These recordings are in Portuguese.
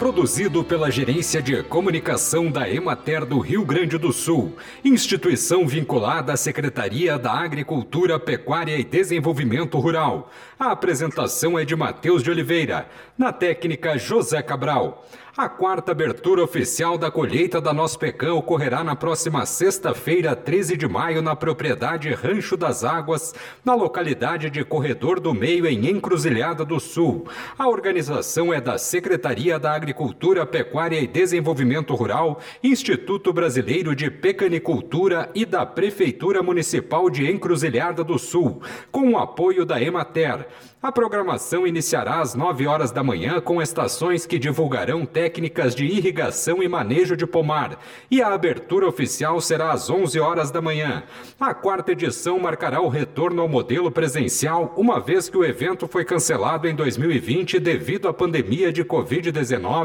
produzido pela Gerência de Comunicação da Emater do Rio Grande do Sul, instituição vinculada à Secretaria da Agricultura, Pecuária e Desenvolvimento Rural. A apresentação é de Matheus de Oliveira, na técnica José Cabral. A quarta abertura oficial da colheita da Nosso Pecã ocorrerá na próxima sexta-feira, 13 de maio, na propriedade Rancho das Águas, na localidade de Corredor do Meio, em Encruzilhada do Sul. A organização é da Secretaria da Agricultura, Pecuária e Desenvolvimento Rural, Instituto Brasileiro de Pecanicultura e da Prefeitura Municipal de Encruzilhada do Sul, com o apoio da Emater. A programação iniciará às 9 horas da manhã com estações que divulgarão técnicas de irrigação e manejo de pomar, e a abertura oficial será às 11 horas da manhã. A quarta edição marcará o retorno ao modelo presencial, uma vez que o evento foi cancelado em 2020 devido à pandemia de Covid-19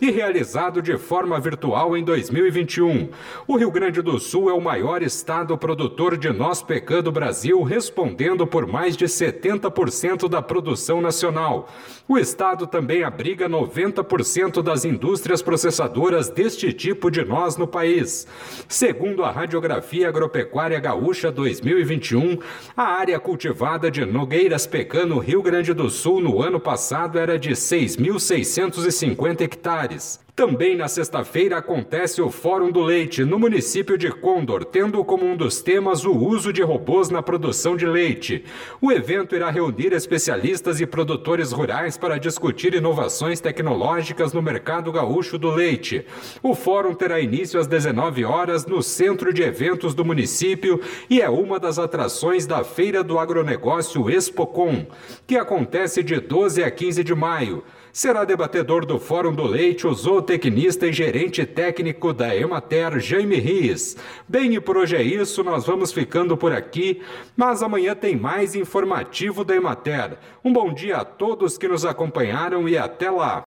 e realizado de forma virtual em 2021. O Rio Grande do Sul é o maior estado produtor de noz pecan do Brasil, respondendo por mais de 70% da produção nacional. O estado também abriga 90% das indústrias processadoras deste tipo de noz no país. Segundo a Radiografia Agropecuária Gaúcha 2021, a área cultivada de Nogueiras Pecan no Rio Grande do Sul no ano passado era de 6.650 hectares. Também na sexta-feira acontece o Fórum do Leite no município de Condor, tendo como um dos temas o uso de robôs na produção de leite. O evento irá reunir especialistas e produtores rurais para discutir inovações tecnológicas no mercado gaúcho do leite. O fórum terá início às 19 horas no centro de eventos do município e é uma das atrações da Feira do Agronegócio Expocom, que acontece de 12 a 15 de maio será debatedor do Fórum do Leite o zootecnista e gerente técnico da Emater, Jaime Riz. Bem, e por hoje é isso, nós vamos ficando por aqui, mas amanhã tem mais informativo da Emater. Um bom dia a todos que nos acompanharam e até lá.